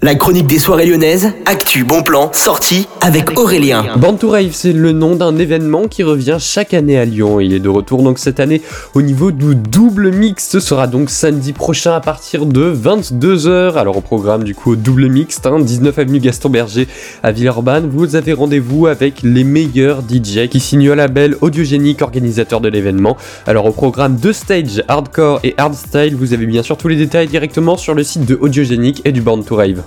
La chronique des soirées lyonnaises, actu, bon plan, sortie avec Aurélien. Born to Rave, c'est le nom d'un événement qui revient chaque année à Lyon. Il est de retour donc cette année au niveau du double mix. Ce sera donc samedi prochain à partir de 22h. Alors au programme du coup au double hein, 19 avenue Gaston Berger à Villeurbanne, vous avez rendez-vous avec les meilleurs DJ qui signent au label Audiogénique, organisateur de l'événement. Alors au programme deux stages, hardcore et hardstyle, vous avez bien sûr tous les détails directement sur le site de Audiogénique et du Born to Rave.